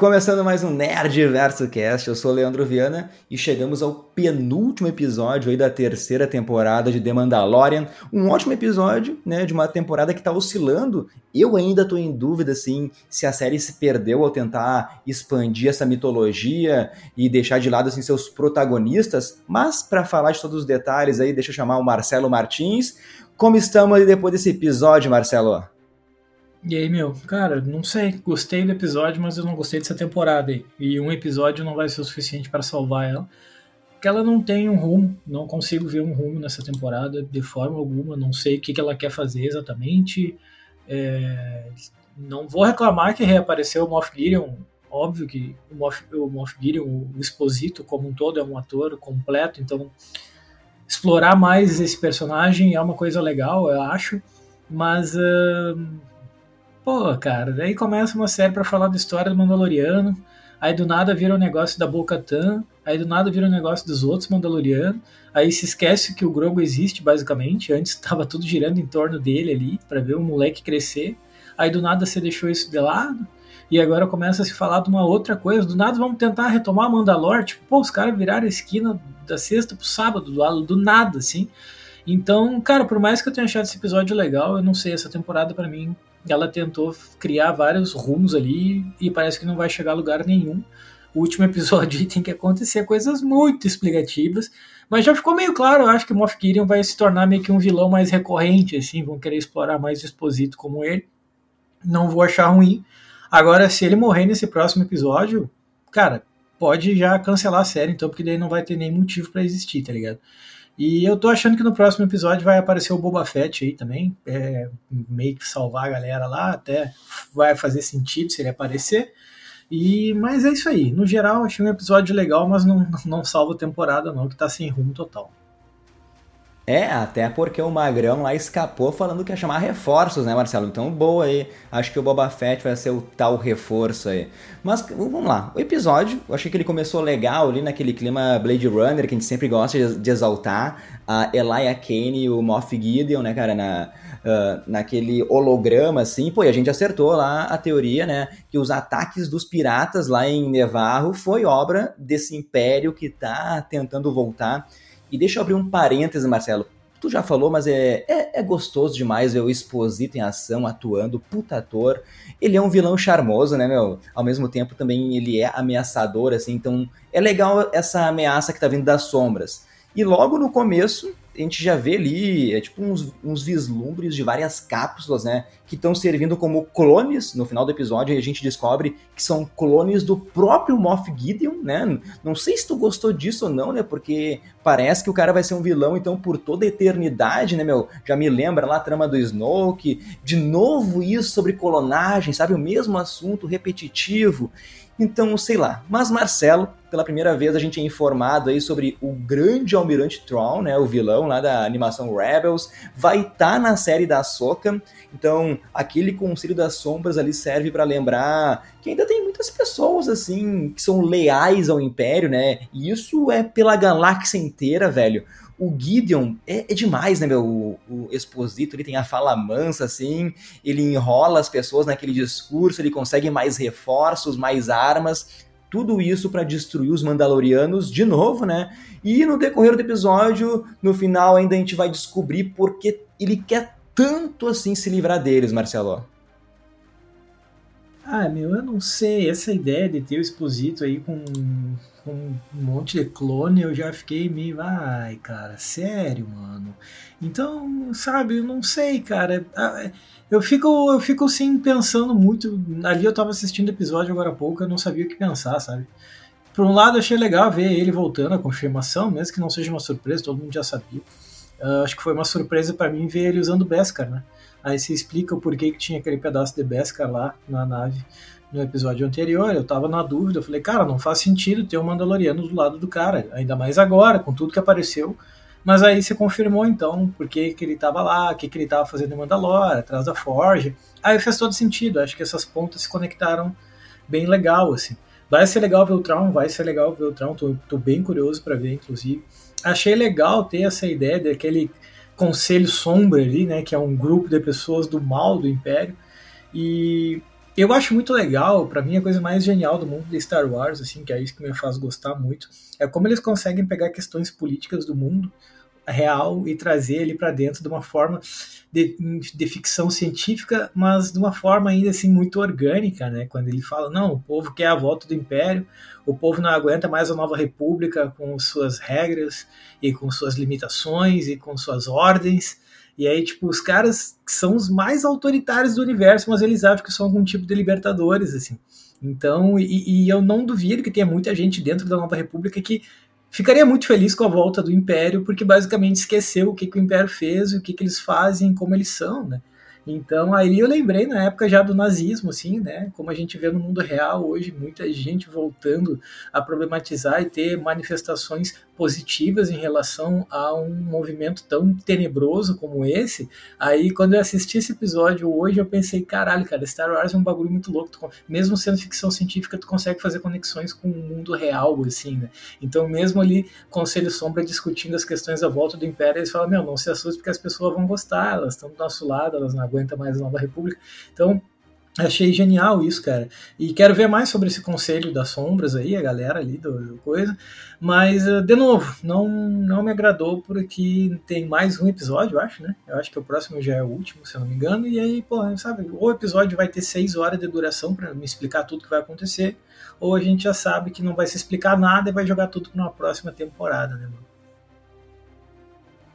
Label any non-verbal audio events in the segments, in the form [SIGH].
começando mais um Nerd Verso Cast, eu sou Leandro Viana e chegamos ao penúltimo episódio aí da terceira temporada de The Mandalorian. Um ótimo episódio, né, de uma temporada que tá oscilando. Eu ainda tô em dúvida, assim, se a série se perdeu ao tentar expandir essa mitologia e deixar de lado, assim, seus protagonistas. Mas, para falar de todos os detalhes aí, deixa eu chamar o Marcelo Martins. Como estamos depois desse episódio, Marcelo? E aí, meu, cara, não sei, gostei do episódio, mas eu não gostei dessa temporada aí. E um episódio não vai ser o suficiente para salvar ela. Porque ela não tem um rumo, não consigo ver um rumo nessa temporada de forma alguma, não sei o que, que ela quer fazer exatamente. É... Não vou reclamar que reapareceu o Moff Gideon, óbvio que o Moff, o Moff Gideon, o Exposito como um todo, é um ator completo, então explorar mais esse personagem é uma coisa legal, eu acho, mas... Uh Pô, cara, daí começa uma série para falar da história do Mandaloriano, aí do nada vira um negócio da Bo-Katan, aí do nada vira um negócio dos outros Mandalorianos, aí se esquece que o Grogu existe, basicamente, antes [LAUGHS] estava tudo girando em torno dele ali, para ver o moleque crescer, aí do nada você deixou isso de lado, e agora começa a se falar de uma outra coisa, do nada vamos tentar retomar Mandalor, tipo, pô, os caras viraram a esquina da sexta pro sábado, do, do nada, assim, então, cara, por mais que eu tenha achado esse episódio legal, eu não sei, essa temporada para mim ela tentou criar vários rumos ali e parece que não vai chegar a lugar nenhum. O último [LAUGHS] episódio tem que acontecer coisas muito explicativas, mas já ficou meio claro, eu acho que Moff Gideon vai se tornar meio que um vilão mais recorrente, assim, vão querer explorar mais o Exposito como ele. Não vou achar ruim. Agora, se ele morrer nesse próximo episódio, cara, pode já cancelar a série, então, porque daí não vai ter nem motivo para existir, tá ligado? E eu tô achando que no próximo episódio vai aparecer o Boba Fett aí também, é, meio que salvar a galera lá, até vai fazer sentido se ele aparecer. E, mas é isso aí. No geral, achei um episódio legal, mas não, [LAUGHS] não salva a temporada, não, que tá sem rumo total. É, até porque o Magrão lá escapou falando que ia chamar reforços, né, Marcelo? Então, boa aí. Acho que o Boba Fett vai ser o tal reforço aí. Mas, vamos lá. O episódio, eu achei que ele começou legal ali naquele clima Blade Runner que a gente sempre gosta de exaltar. A Elijah Kane e o Moff Gideon, né, cara, na, uh, naquele holograma, assim. Pô, e a gente acertou lá a teoria, né, que os ataques dos piratas lá em Nevarro foi obra desse império que tá tentando voltar e deixa eu abrir um parêntese, Marcelo. Tu já falou, mas é, é, é, gostoso demais ver o Exposito em ação, atuando, puta ator. Ele é um vilão charmoso, né, meu? Ao mesmo tempo também ele é ameaçador, assim, então é legal essa ameaça que tá vindo das sombras. E logo no começo, a gente já vê ali, é tipo uns, uns vislumbres de várias cápsulas, né? Que estão servindo como clones no final do episódio, a gente descobre que são clones do próprio Moff Gideon, né? Não sei se tu gostou disso ou não, né? Porque parece que o cara vai ser um vilão, então, por toda a eternidade, né, meu? Já me lembra lá a trama do Snoke, de novo isso sobre clonagem, sabe? O mesmo assunto repetitivo. Então, sei lá. Mas Marcelo, pela primeira vez a gente é informado aí sobre o grande Almirante Tron, né, o vilão lá da animação Rebels, vai estar tá na série da Soca. Então, aquele Conselho das Sombras ali serve para lembrar que ainda tem muitas pessoas assim que são leais ao Império, né? E isso é pela galáxia inteira, velho o Gideon é, é, demais, né, meu? O, o Exposito, ele tem a fala mansa, assim, ele enrola as pessoas naquele discurso, ele consegue mais reforços, mais armas, tudo isso para destruir os Mandalorianos de novo, né? E no decorrer do episódio, no final ainda a gente vai descobrir porque ele quer tanto assim se livrar deles, Marcelo. Ah, meu, eu não sei. Essa ideia de ter o Exposito aí com com um monte de clone, eu já fiquei meio, ai, cara, sério, mano. Então, sabe, eu não sei, cara. Ah, eu fico, eu fico assim pensando muito. Ali eu tava assistindo episódio agora há pouco, eu não sabia o que pensar, sabe? Por um lado, achei legal ver ele voltando, a confirmação, mesmo que não seja uma surpresa, todo mundo já sabia. Uh, acho que foi uma surpresa para mim ver ele usando o Beskar, né? Aí se explica o porquê que tinha aquele pedaço de Beskar lá na nave no episódio anterior, eu tava na dúvida, eu falei, cara, não faz sentido ter um Mandaloriano do lado do cara, ainda mais agora, com tudo que apareceu. Mas aí se confirmou então por que, que ele tava lá, o que, que ele tava fazendo em Mandalore, atrás da Forge. Aí fez todo sentido, acho que essas pontas se conectaram bem legal, assim. Vai ser legal ver o Traum, vai ser legal ver o Traum, tô, tô bem curioso para ver, inclusive. Achei legal ter essa ideia daquele conselho sombra ali, né, que é um grupo de pessoas do mal do Império. E eu acho muito legal, para mim a coisa mais genial do mundo de Star Wars, assim, que é isso que me faz gostar muito, é como eles conseguem pegar questões políticas do mundo real e trazer ele para dentro de uma forma de, de, ficção científica, mas de uma forma ainda assim muito orgânica, né? Quando ele fala, não, o povo quer a volta do império, o povo não aguenta mais a nova república com suas regras e com suas limitações e com suas ordens. E aí, tipo, os caras são os mais autoritários do universo, mas eles acham que são algum tipo de libertadores, assim. Então, e, e eu não duvido que tenha muita gente dentro da Nova República que ficaria muito feliz com a volta do Império, porque basicamente esqueceu o que, que o Império fez, o que, que eles fazem, como eles são, né? Então aí eu lembrei na época já do nazismo, assim, né? Como a gente vê no mundo real hoje, muita gente voltando a problematizar e ter manifestações positivas em relação a um movimento tão tenebroso como esse. Aí quando eu assisti esse episódio hoje, eu pensei, caralho, cara, Star Wars é um bagulho muito louco. Tu, mesmo sendo ficção científica, tu consegue fazer conexões com o mundo real, assim, né? Então mesmo ali, Conselho Sombra discutindo as questões da volta do Império, eles falam, meu, não se assuste porque as pessoas vão gostar, elas estão do nosso lado, elas não aguenta mais a Nova República. Então, achei genial isso, cara. E quero ver mais sobre esse conselho das sombras aí, a galera ali do, coisa. Mas, eh, de novo, não, não me agradou porque tem mais um episódio, eu acho, né? Eu acho que o próximo já é o último, se eu não me engano. E aí, pô, sabe, o episódio vai ter seis horas de duração para me explicar tudo que vai acontecer, ou a gente já sabe que não vai se explicar nada e vai jogar tudo para uma próxima temporada, né, mano?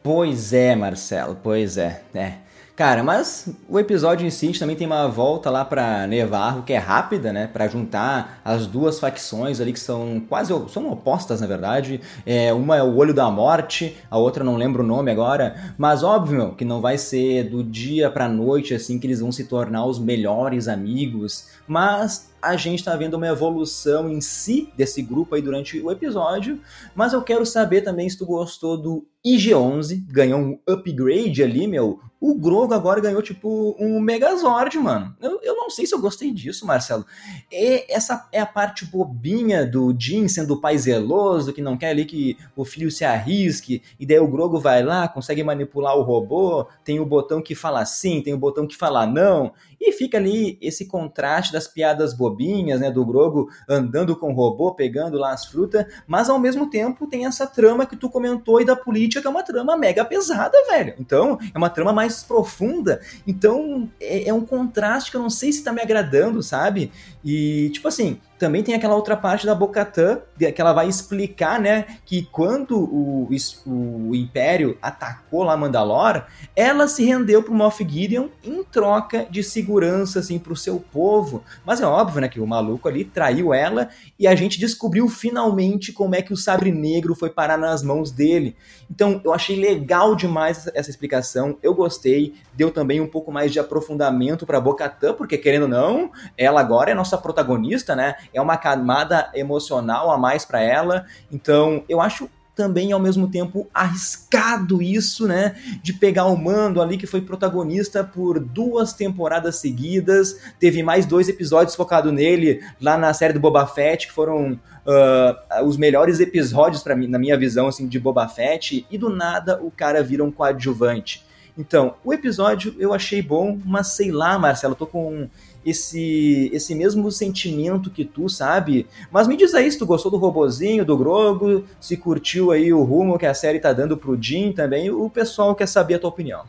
Pois é, Marcelo, pois é. É, Cara, mas o episódio em si também tem uma volta lá para Nevarro, que é rápida, né? Para juntar as duas facções ali que são quase são opostas, na verdade. É, uma é o Olho da Morte, a outra não lembro o nome agora. Mas óbvio que não vai ser do dia pra noite assim que eles vão se tornar os melhores amigos. Mas a gente está vendo uma evolução em si desse grupo aí durante o episódio, mas eu quero saber também se tu gostou do IG-11, ganhou um upgrade ali, meu. O Grogo agora ganhou, tipo, um Megazord, mano. Eu, eu não sei se eu gostei disso, Marcelo. E essa é a parte bobinha do Jin sendo o pai zeloso, que não quer ali que o filho se arrisque, e daí o Grogo vai lá, consegue manipular o robô, tem o botão que fala sim, tem o botão que fala não, e fica ali esse contraste das piadas bobinhas, né, do Grogo andando com o robô, pegando lá as frutas, mas ao mesmo tempo tem essa trama que tu comentou e da política, que é uma trama mega pesada, velho. Então, é uma trama mais profunda. Então, é, é um contraste que eu não sei se tá me agradando, sabe? E, tipo assim, também tem aquela outra parte da Bocatã, que ela vai explicar, né, que quando o, o Império atacou lá Mandalor, ela se rendeu pro Moff Gideon em troca de segurança, assim, pro seu povo. Mas é óbvio, né, que o maluco ali traiu ela e a gente descobriu finalmente como é que o Sabre Negro foi parar nas mãos dele. Então, eu achei legal demais essa explicação, eu gostei, deu também um pouco mais de aprofundamento pra Bocatã, porque querendo ou não, ela agora é nossa protagonista, né? é uma camada emocional a mais para ela. Então, eu acho também ao mesmo tempo arriscado isso, né? De pegar o Mando ali que foi protagonista por duas temporadas seguidas, teve mais dois episódios focados nele lá na série do Boba Fett que foram uh, os melhores episódios para mim, na minha visão assim de Boba Fett e do nada o cara vira um coadjuvante. Então, o episódio eu achei bom, mas sei lá, Marcelo, tô com esse esse mesmo sentimento que tu, sabe? Mas me diz aí se tu gostou do robozinho, do Grogo, se curtiu aí o rumo que a série tá dando pro Jim também, o pessoal quer saber a tua opinião.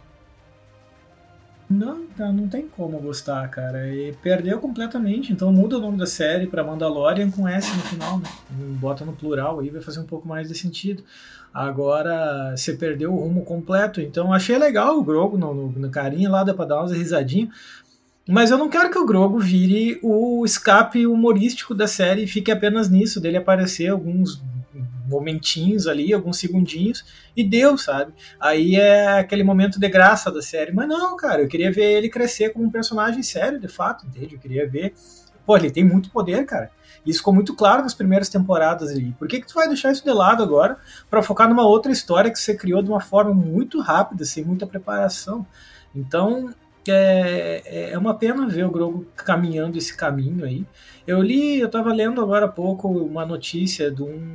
Não, não tem como gostar, cara. E perdeu completamente. Então muda o nome da série para Mandalorian com S no final, né? Bota no plural aí, vai fazer um pouco mais de sentido. Agora você perdeu o rumo completo. Então achei legal o Grogo no, no, no carinha lá, dá pra dar umas risadinhas. Mas eu não quero que o Grogo vire o escape humorístico da série e fique apenas nisso, dele aparecer alguns momentinhos ali, alguns segundinhos, e deu, sabe? Aí é aquele momento de graça da série. Mas não, cara, eu queria ver ele crescer como um personagem sério, de fato, entende? Eu queria ver. Pô, ele tem muito poder, cara. Isso ficou muito claro nas primeiras temporadas ali. Por que, que tu vai deixar isso de lado agora para focar numa outra história que você criou de uma forma muito rápida, sem muita preparação? Então, é, é, é uma pena ver o Grogu caminhando esse caminho aí. Eu li, eu estava lendo agora há pouco uma notícia de um,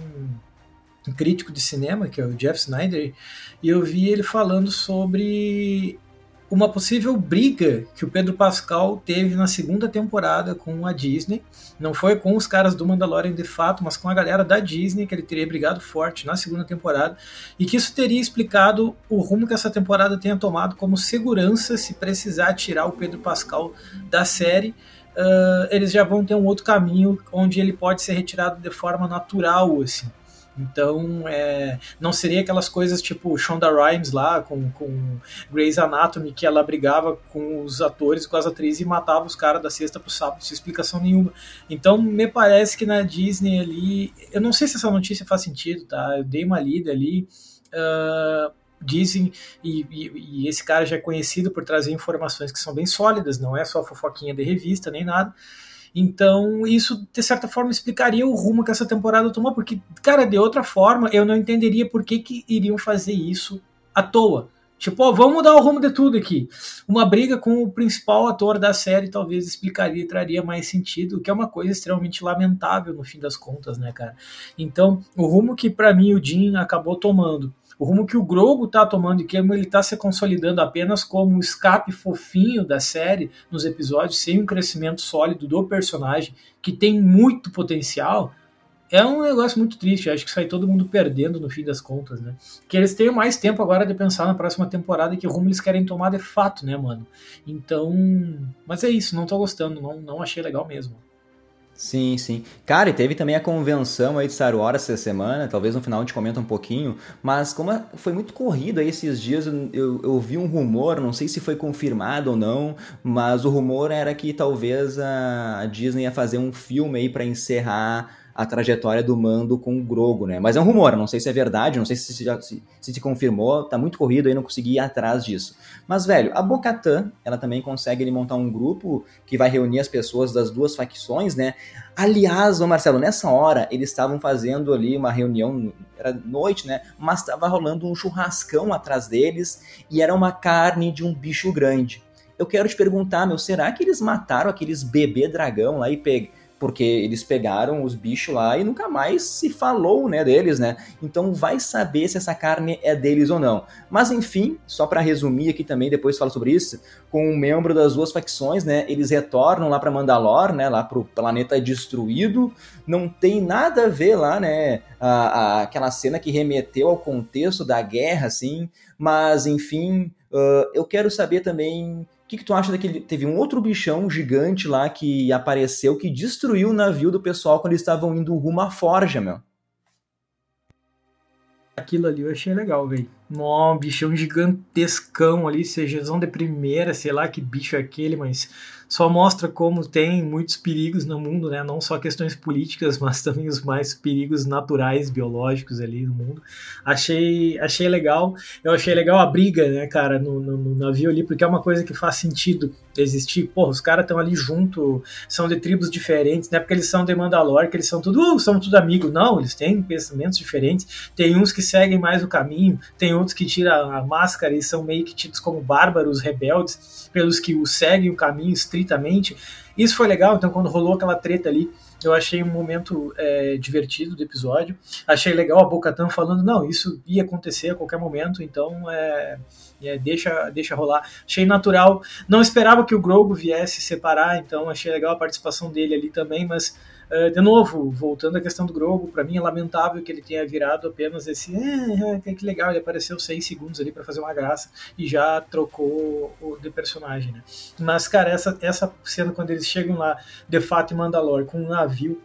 um crítico de cinema, que é o Jeff Snyder, e eu vi ele falando sobre uma possível briga que o Pedro Pascal teve na segunda temporada com a Disney. Não foi com os caras do Mandalorian de fato, mas com a galera da Disney, que ele teria brigado forte na segunda temporada. E que isso teria explicado o rumo que essa temporada tenha tomado como segurança se precisar tirar o Pedro Pascal da série. Uh, eles já vão ter um outro caminho onde ele pode ser retirado de forma natural, assim. Então, é, não seria aquelas coisas tipo Shonda Rhimes lá com, com Grey's Anatomy, que ela brigava com os atores, com as atrizes e matava os caras da sexta pro sábado, sem explicação nenhuma. Então, me parece que na Disney ali. Eu não sei se essa notícia faz sentido, tá? Eu dei uma lida ali. Uh, dizem, e, e, e, esse cara já é conhecido por trazer informações que são bem sólidas, não é só fofoquinha de revista nem nada. Então, isso, de certa forma, explicaria o rumo que essa temporada tomou, porque, cara, de outra forma, eu não entenderia por que, que iriam fazer isso à toa. Tipo, ó, vamos mudar o rumo de tudo aqui. Uma briga com o principal ator da série talvez explicaria e traria mais sentido, o que é uma coisa extremamente lamentável no fim das contas, né, cara? Então, o rumo que para mim o Jim acabou tomando o rumo que o Grogo está tomando e que ele está se consolidando apenas como um escape fofinho da série nos episódios, sem um crescimento sólido do personagem, que tem muito potencial, é um negócio muito triste. Acho que sai todo mundo perdendo no fim das contas, né? Que eles tenham mais tempo agora de pensar na próxima temporada e que rumo eles querem tomar de fato, né, mano? Então. Mas é isso, não tô gostando, não, não achei legal mesmo. Sim, sim. Cara, e teve também a convenção aí de Star Wars essa semana, talvez no final a gente comenta um pouquinho, mas como foi muito corrido aí esses dias, eu, eu, eu, vi um rumor, não sei se foi confirmado ou não, mas o rumor era que talvez a Disney ia fazer um filme aí para encerrar a trajetória do Mando com o Grogo, né? Mas é um rumor, não sei se é verdade, não sei se se, já, se, se, confirmou, tá muito corrido aí, não consegui ir atrás disso. Mas, velho, a Bocatã, ela também consegue ele, montar um grupo que vai reunir as pessoas das duas facções, né? Aliás, ô Marcelo, nessa hora eles estavam fazendo ali uma reunião, era noite, né? Mas estava rolando um churrascão atrás deles e era uma carne de um bicho grande. Eu quero te perguntar, meu, será que eles mataram aqueles bebê dragão lá e pegaram? Porque eles pegaram os bichos lá e nunca mais se falou, né, deles, né? Então vai saber se essa carne é deles ou não. Mas enfim, só para resumir aqui também, depois falo sobre isso, com um membro das duas facções, né, eles retornam lá para Mandalor, né, lá pro planeta destruído. Não tem nada a ver lá, né, a, a, aquela cena que remeteu ao contexto da guerra, assim. Mas enfim, uh, eu quero saber também que, que tu acha daquele. Teve um outro bichão gigante lá que apareceu que destruiu o navio do pessoal quando eles estavam indo rumo à forja, meu. Aquilo ali eu achei legal, velho. Um bichão gigantescão ali, seja de primeira, sei lá que bicho é aquele, mas só mostra como tem muitos perigos no mundo, né? Não só questões políticas, [LAUGHS] mas também os mais perigos naturais, biológicos ali no mundo. Achei, achei legal. Eu achei legal a briga, né, cara, no, no, no navio ali, porque é uma coisa que faz sentido existir. Porra, os caras estão ali junto, são de tribos diferentes, não é porque eles são de Mandalor, que eles são tudo, uh, são tudo amigos. Não, eles têm pensamentos diferentes. Tem uns que seguem mais o caminho, tem outros que tiram a máscara e são meio que tidos como bárbaros, rebeldes, pelos que o seguem o caminho estritamente. Isso foi legal, então quando rolou aquela treta ali, eu achei um momento é, divertido do episódio. Achei legal a Bocatan falando, não, isso ia acontecer a qualquer momento, então é, é, deixa, deixa rolar. Achei natural. Não esperava que o Grogu viesse separar, então achei legal a participação dele ali também, mas de novo, voltando à questão do Grogu, para mim é lamentável que ele tenha virado apenas esse. É, que legal, ele apareceu seis segundos ali para fazer uma graça e já trocou o de personagem, né? Mas, cara, essa, essa cena quando eles chegam lá, de fato, em Mandalore, com um navio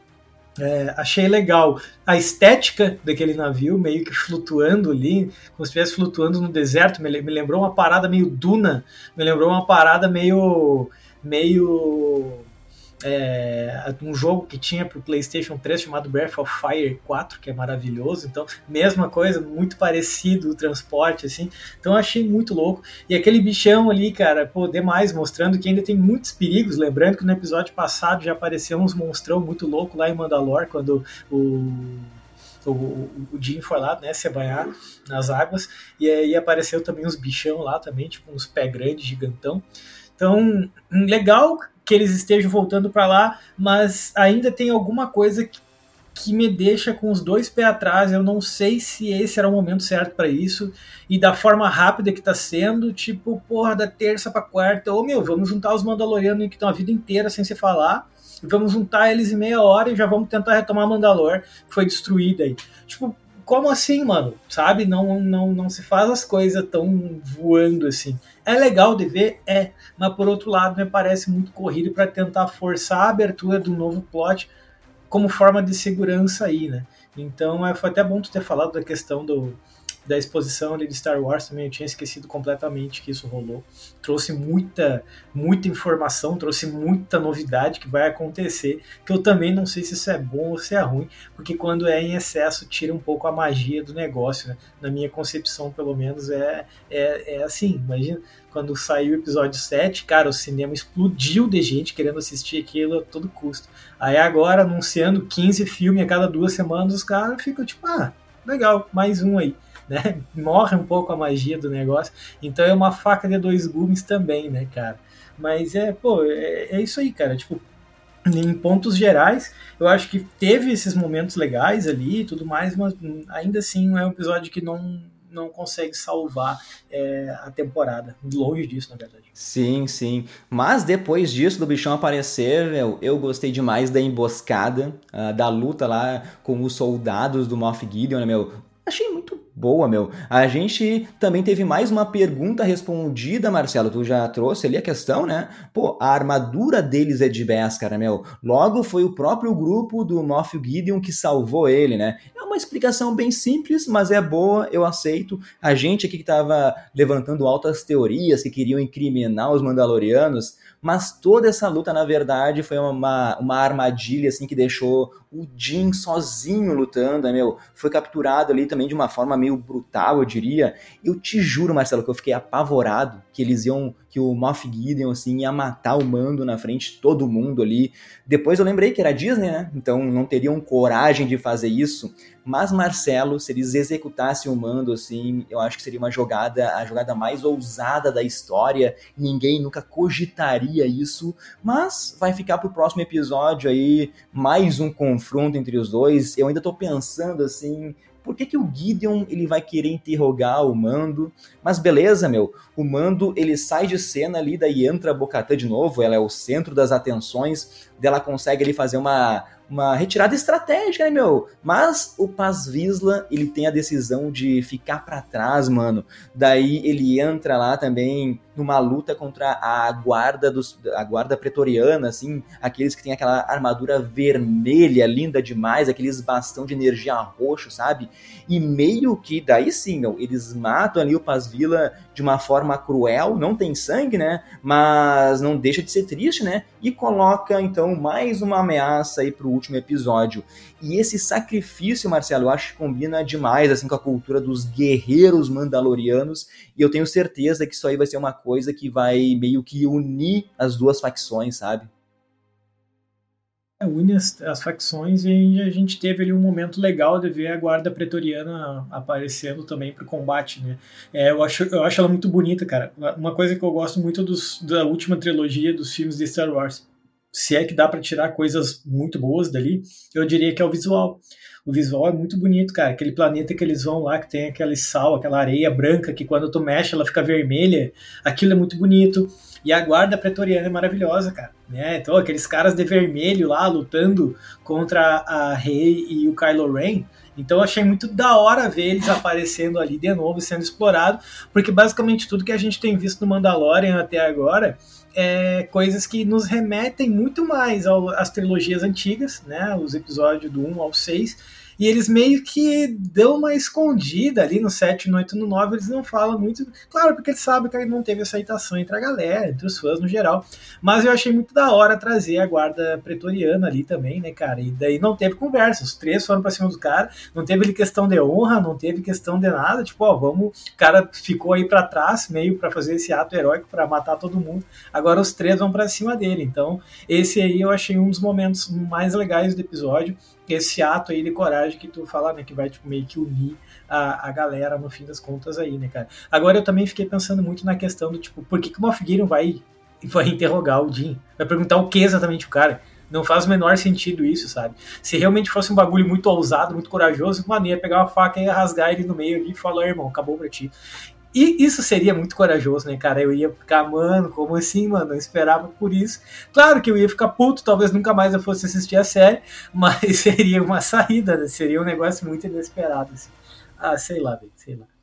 é, achei legal a estética daquele navio, meio que flutuando ali, como se estivesse flutuando no deserto. Me, me lembrou uma parada meio Duna, me lembrou uma parada meio. meio é, um jogo que tinha para o PlayStation 3 chamado Breath of Fire 4, que é maravilhoso. Então, mesma coisa, muito parecido o transporte, assim. Então, achei muito louco. E aquele bichão ali, cara, pô, demais, mostrando que ainda tem muitos perigos. Lembrando que no episódio passado já apareceu uns monstrão muito louco lá em Mandalore, quando o o, o Jim foi lá, né, se banhar nas águas, e aí apareceu também uns bichão lá também, tipo uns pé grandes, gigantão. Então, legal que eles estejam voltando para lá, mas ainda tem alguma coisa que que me deixa com os dois pés atrás. Eu não sei se esse era o momento certo para isso e da forma rápida que tá sendo, tipo, porra, da terça pra quarta, ô meu, vamos juntar os Mandalorianos que estão a vida inteira sem se falar, vamos juntar eles em meia hora e já vamos tentar retomar Mandalor, que foi destruída aí. Tipo, como assim, mano? Sabe? Não, não, não se faz as coisas tão voando assim. É legal de ver, é, mas por outro lado me parece muito corrido para tentar forçar a abertura do novo plot como forma de segurança aí, né? Então é, foi até bom tu ter falado da questão do, da exposição ali de Star Wars também, eu tinha esquecido completamente que isso rolou. Trouxe muita, muita informação, trouxe muita novidade que vai acontecer, que eu também não sei se isso é bom ou se é ruim, porque quando é em excesso tira um pouco a magia do negócio, né? Na minha concepção, pelo menos, é, é, é assim, imagina, quando saiu o episódio 7, cara, o cinema explodiu de gente querendo assistir aquilo a todo custo. Aí agora, anunciando 15 filmes a cada duas semanas, os caras ficam tipo, ah, legal, mais um aí né? Morre um pouco a magia do negócio. Então é uma faca de dois gumes também, né, cara? Mas é, pô, é, é isso aí, cara. Tipo, em pontos gerais, eu acho que teve esses momentos legais ali e tudo mais, mas ainda assim é um episódio que não, não consegue salvar é, a temporada. Longe disso, na verdade. Sim, sim. Mas depois disso, do bichão aparecer, eu, eu gostei demais da emboscada, uh, da luta lá com os soldados do Moff Gideon, né, meu? Achei muito boa, meu. A gente também teve mais uma pergunta respondida, Marcelo. Tu já trouxe ali a questão, né? Pô, a armadura deles é de Beskar, meu. Logo foi o próprio grupo do Moff Gideon que salvou ele, né? É uma explicação bem simples, mas é boa, eu aceito. A gente aqui que tava levantando altas teorias que queriam incriminar os Mandalorianos, mas toda essa luta, na verdade, foi uma, uma armadilha, assim, que deixou o Jin sozinho lutando, né, meu? Foi capturado ali também de uma forma meio brutal, eu diria. Eu te juro, Marcelo, que eu fiquei apavorado que eles iam, que o Moff Gideon, assim, ia matar o Mando na frente de todo mundo ali. Depois eu lembrei que era Disney, né? Então não teriam coragem de fazer isso. Mas Marcelo, se eles executassem o Mando, assim, eu acho que seria uma jogada, a jogada mais ousada da história. Ninguém nunca cogitaria isso. Mas vai ficar pro próximo episódio aí, mais um confronto entre os dois. Eu ainda tô pensando, assim, por que, que o Gideon ele vai querer interrogar o Mando? Mas beleza, meu, o Mando ele sai de cena ali, daí entra a Bocatã de novo, ela é o centro das atenções, dela consegue ali fazer uma, uma retirada estratégica, né, meu? Mas o Paz Visla, ele tem a decisão de ficar para trás, mano. Daí ele entra lá também numa luta contra a guarda dos a guarda pretoriana, assim, aqueles que têm aquela armadura vermelha, linda demais, aqueles bastão de energia roxo, sabe? E meio que daí sim, meu, eles matam ali o Paz Vila de uma forma cruel, não tem sangue, né? Mas não deixa de ser triste, né? E coloca então mais uma ameaça aí pro último episódio. E esse sacrifício, Marcelo, eu acho que combina demais assim com a cultura dos guerreiros mandalorianos, e eu tenho certeza que isso aí vai ser uma coisa que vai meio que unir as duas facções, sabe? Une as, as, facções e a gente teve ali um momento legal de ver a guarda pretoriana aparecendo também para o combate, né? É, eu, acho, eu acho ela muito bonita, cara. Uma coisa que eu gosto muito dos, da última trilogia dos filmes de Star Wars se é que dá para tirar coisas muito boas dali, eu diria que é o visual. O visual é muito bonito, cara. Aquele planeta que eles vão lá, que tem aquele sal, aquela areia branca, que quando tu mexe ela fica vermelha, aquilo é muito bonito. E a guarda pretoriana é maravilhosa, cara. Né? Então, aqueles caras de vermelho lá lutando contra a Rey e o Kylo Ren. Então, achei muito da hora ver eles aparecendo ali de novo, sendo explorado, porque basicamente tudo que a gente tem visto no Mandalorian até agora é, coisas que nos remetem muito mais às trilogias antigas, né? Os episódios do 1 ao 6 e eles meio que dão uma escondida ali no 7, no 8, no 9, eles não falam muito. Claro, porque eles sabem que não teve aceitação entre a galera, entre os fãs no geral. Mas eu achei muito da hora trazer a guarda pretoriana ali também, né, cara? E daí não teve conversa. Os três foram pra cima do cara, não teve ali questão de honra, não teve questão de nada. Tipo, ó, vamos. O cara ficou aí para trás, meio para fazer esse ato heróico para matar todo mundo. Agora os três vão para cima dele. Então, esse aí eu achei um dos momentos mais legais do episódio esse ato aí de coragem que tu fala, né, que vai tipo, meio que unir a, a galera no fim das contas aí, né, cara. Agora eu também fiquei pensando muito na questão do tipo, por que, que o Moff Gideon vai, vai interrogar o Jim? Vai perguntar o que exatamente o cara? Não faz o menor sentido isso, sabe? Se realmente fosse um bagulho muito ousado, muito corajoso, mano, ia pegar uma faca e rasgar ele no meio ali e falar, irmão, acabou pra ti. E isso seria muito corajoso, né, cara? Eu ia ficar, mano, como assim, mano? Eu esperava por isso. Claro que eu ia ficar puto, talvez nunca mais eu fosse assistir a série, [LAUGHS] mas seria uma saída, né? Seria um negócio muito inesperado, assim. Ah, sei lá, sei lá.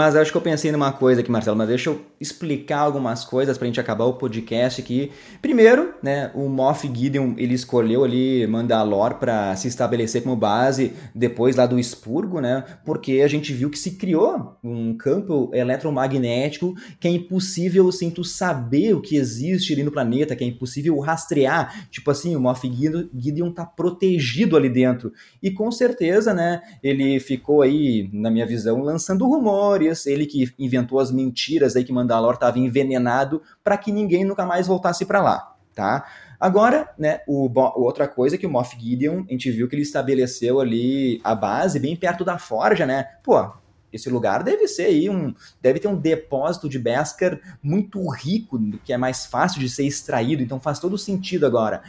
Mas acho que eu pensei numa coisa aqui, Marcelo, mas deixa eu explicar algumas coisas pra gente acabar o podcast aqui. Primeiro, né, o Moff Gideon, ele escolheu ali Mandalor para se estabelecer como base depois lá do expurgo, né? Porque a gente viu que se criou um campo eletromagnético que é impossível, assim, tu saber o que existe ali no planeta, que é impossível rastrear. Tipo assim, o Moff Gideon tá protegido ali dentro. E com certeza, né, ele ficou aí, na minha visão, lançando rumores histórias, ele que inventou as mentiras aí que Mandalor estava envenenado para que ninguém nunca mais voltasse para lá, tá? Agora, né, o, outra coisa que o Moff Gideon, a gente viu que ele estabeleceu ali a base bem perto da forja, né? Pô, esse lugar deve ser aí um, deve ter um depósito de Beskar muito rico, que é mais fácil de ser extraído, então faz todo sentido agora.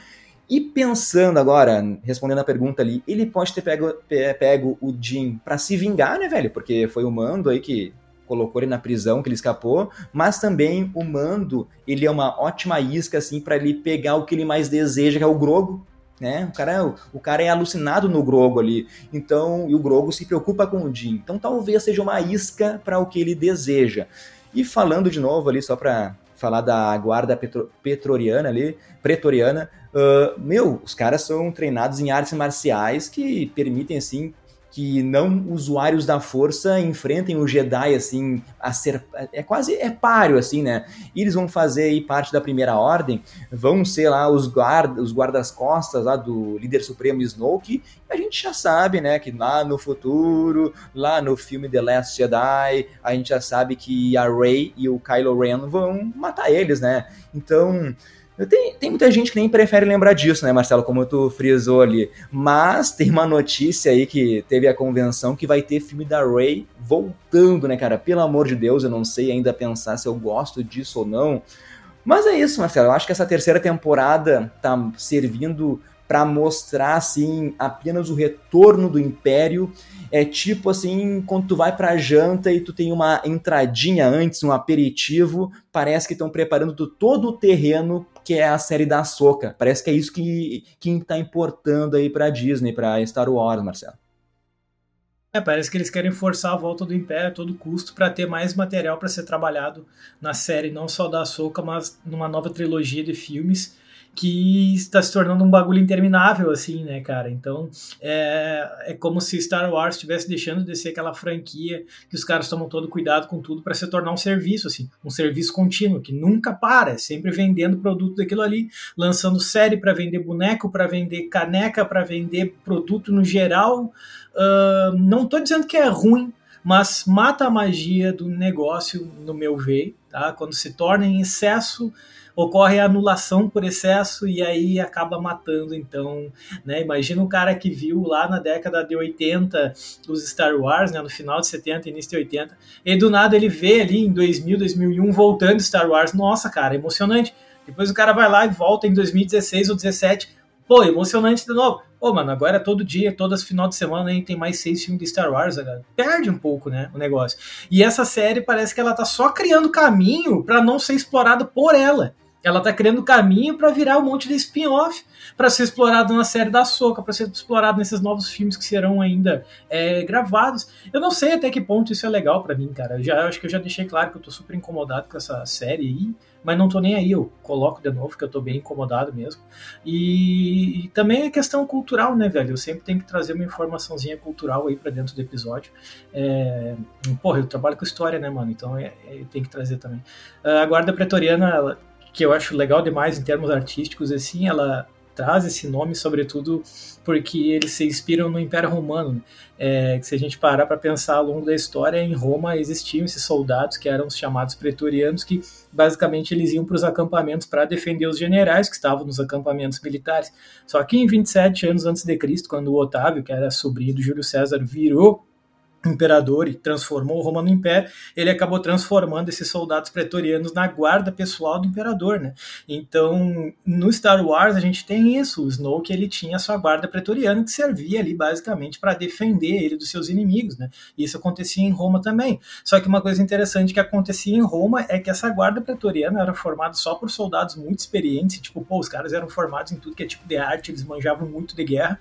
E pensando agora, respondendo a pergunta ali, ele pode ter pego, pego o Jim para se vingar, né, velho? Porque foi o Mando aí que colocou ele na prisão, que ele escapou, mas também o Mando, ele é uma ótima isca, assim, para ele pegar o que ele mais deseja, que é o Grogo, né? O cara, é, o cara é alucinado no Grogo ali. Então, e o Grogo se preocupa com o Jim. Então, talvez seja uma isca para o que ele deseja. E falando de novo ali, só para falar da guarda petro, petroriana ali, pretoriana, uh, meu, os caras são treinados em artes marciais que permitem, assim, que não usuários da força enfrentem o Jedi assim a ser é quase é páreo assim né? E eles vão fazer aí parte da primeira ordem vão ser lá os guardas os guardas-costas lá do líder supremo Snoke a gente já sabe né que lá no futuro lá no filme The Last Jedi a gente já sabe que a Rey e o Kylo Ren vão matar eles né? Então tem, tem muita gente que nem prefere lembrar disso, né, Marcelo, como tu frisou ali. Mas tem uma notícia aí que teve a convenção que vai ter filme da Ray voltando, né, cara? Pelo amor de Deus, eu não sei ainda pensar se eu gosto disso ou não. Mas é isso, Marcelo. Eu acho que essa terceira temporada tá servindo para mostrar assim apenas o retorno do Império. É tipo assim, quando tu vai pra janta e tu tem uma entradinha antes, um aperitivo, parece que estão preparando todo o terreno que é a série da Soca. Parece que é isso que, que tá importando aí pra Disney, pra Star Wars, Marcelo. É, parece que eles querem forçar a volta do Império a todo custo para ter mais material para ser trabalhado na série, não só da Soca, mas numa nova trilogia de filmes que está se tornando um bagulho interminável, assim, né, cara? Então, é, é como se Star Wars estivesse deixando de ser aquela franquia que os caras tomam todo cuidado com tudo para se tornar um serviço, assim, um serviço contínuo, que nunca para, é sempre vendendo produto daquilo ali, lançando série para vender boneco, para vender caneca, para vender produto no geral. Uh, não tô dizendo que é ruim, mas mata a magia do negócio, no meu ver, tá? Quando se torna em excesso ocorre a anulação por excesso e aí acaba matando. Então, né, imagina um cara que viu lá na década de 80 os Star Wars, né, no final de 70, início de 80, e do nada ele vê ali em 2000, 2001 voltando Star Wars. Nossa, cara, emocionante. Depois o cara vai lá e volta em 2016 ou 2017 Pô, emocionante de novo. Pô, mano, agora todo dia, todas final de semana, a gente tem mais seis filmes de Star Wars, cara. Perde um pouco, né, o negócio. E essa série parece que ela tá só criando caminho para não ser explorada por ela. Ela tá criando caminho para virar um monte de spin-off para ser explorado na série da Soca, para ser explorado nesses novos filmes que serão ainda é, gravados. Eu não sei até que ponto isso é legal para mim, cara. Eu já acho que eu já deixei claro que eu tô super incomodado com essa série aí, mas não tô nem aí. Eu coloco de novo que eu tô bem incomodado mesmo. E, e também é questão cultural, né, velho? Eu sempre tenho que trazer uma informaçãozinha cultural aí para dentro do episódio. É, porra, eu trabalho com história, né, mano? Então é, é, tem que trazer também. A Guarda Pretoriana, ela que eu acho legal demais em termos artísticos, assim, ela traz esse nome, sobretudo porque eles se inspiram no Império Romano. Né? É, se a gente parar para pensar ao longo da história, em Roma existiam esses soldados que eram os chamados pretorianos, que basicamente eles iam para os acampamentos para defender os generais que estavam nos acampamentos militares. Só que em 27 anos antes de Cristo, quando o Otávio, que era sobrinho do Júlio César, virou imperador e transformou Roma no império, ele acabou transformando esses soldados pretorianos na guarda pessoal do imperador, né? Então, no Star Wars a gente tem isso, o Snoke ele tinha a sua guarda pretoriana que servia ali basicamente para defender ele dos seus inimigos, né? Isso acontecia em Roma também. Só que uma coisa interessante que acontecia em Roma é que essa guarda pretoriana era formada só por soldados muito experientes, tipo, pô, os caras eram formados em tudo que é tipo de arte, eles manjavam muito de guerra.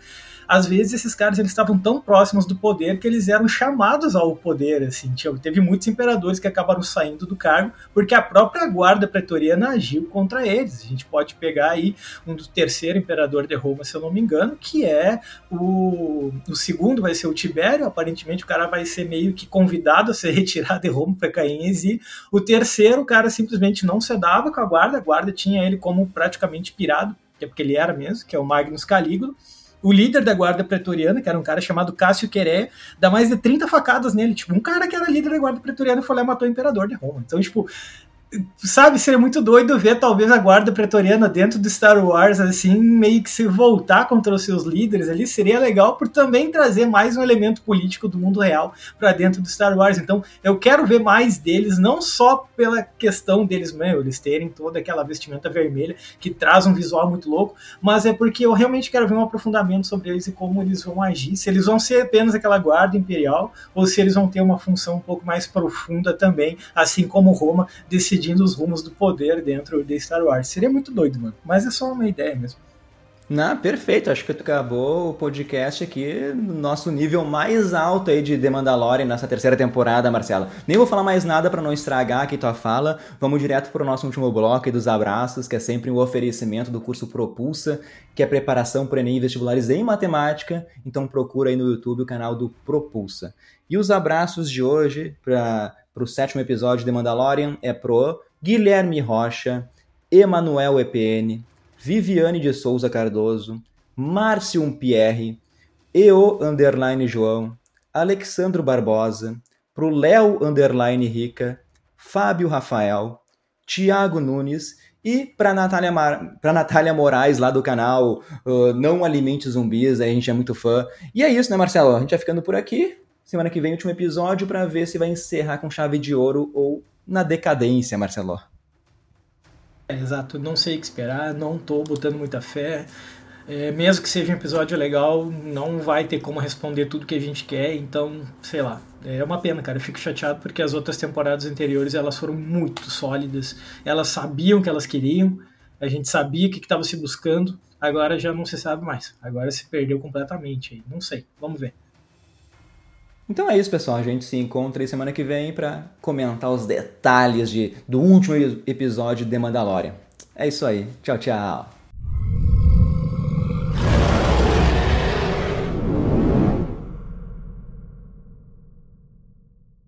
Às vezes esses caras eles estavam tão próximos do poder que eles eram chamados ao poder, assim, teve muitos imperadores que acabaram saindo do cargo porque a própria guarda pretoriana agiu contra eles. A gente pode pegar aí um do terceiro imperador de Roma, se eu não me engano, que é o, o segundo vai ser o Tibério, aparentemente o cara vai ser meio que convidado a ser [LAUGHS] retirado de Roma para cair em exílio. O terceiro, o cara simplesmente não se dava com a guarda, a guarda tinha ele como praticamente pirado, que é porque ele era mesmo, que é o Magnus Calígula o líder da guarda pretoriana, que era um cara chamado Cássio Queré, dá mais de 30 facadas nele. Tipo, um cara que era líder da guarda pretoriana foi lá e matou o imperador de Roma. Então, tipo, sabe, seria muito doido ver talvez a guarda pretoriana dentro do Star Wars, assim, meio que se voltar contra os seus líderes ali, seria legal por também trazer mais um elemento político do mundo real para dentro do Star Wars. Então, eu quero ver mais deles, não só pela questão deles, meu, eles terem toda aquela vestimenta vermelha que traz um visual muito louco, mas é porque eu realmente quero ver um aprofundamento sobre eles e como eles vão agir, se eles vão ser apenas aquela guarda imperial ou se eles vão ter uma função um pouco mais profunda também, assim como Roma decidiu decidindo os rumos do poder dentro de Star Wars. Seria muito doido, mano. Mas é só uma ideia mesmo. Não, perfeito. Acho que acabou o podcast aqui no nosso nível mais alto aí de The Mandalorian nessa terceira temporada, Marcela. Nem vou falar mais nada para não estragar aqui tua fala. Vamos direto para o nosso último bloco aí dos abraços, que é sempre um oferecimento do curso Propulsa, que é preparação para Enem e vestibulares em matemática. Então procura aí no YouTube o canal do Propulsa. E os abraços de hoje para o sétimo episódio de Mandalorian é pro Guilherme Rocha, Emanuel EPN, Viviane de Souza Cardoso, Márcio Pierre, EO Underline João, Alexandro Barbosa, pro Léo Underline Rica, Fábio Rafael, Tiago Nunes e para Natália, Mar... Natália Moraes, lá do canal uh, Não Alimente Zumbis, a gente é muito fã. E é isso, né, Marcelo? A gente vai ficando por aqui. Semana que vem, último episódio, para ver se vai encerrar com chave de ouro ou na decadência, Marcelo. É, exato, não sei o que esperar, não tô botando muita fé. É, mesmo que seja um episódio legal, não vai ter como responder tudo que a gente quer, então, sei lá. É uma pena, cara. Eu fico chateado porque as outras temporadas anteriores elas foram muito sólidas. Elas sabiam o que elas queriam, a gente sabia o que estava se buscando. Agora já não se sabe mais. Agora se perdeu completamente. Não sei. Vamos ver. Então é isso, pessoal. A gente se encontra aí semana que vem para comentar os detalhes de, do último episódio de Mandalorian. É isso aí. Tchau, tchau.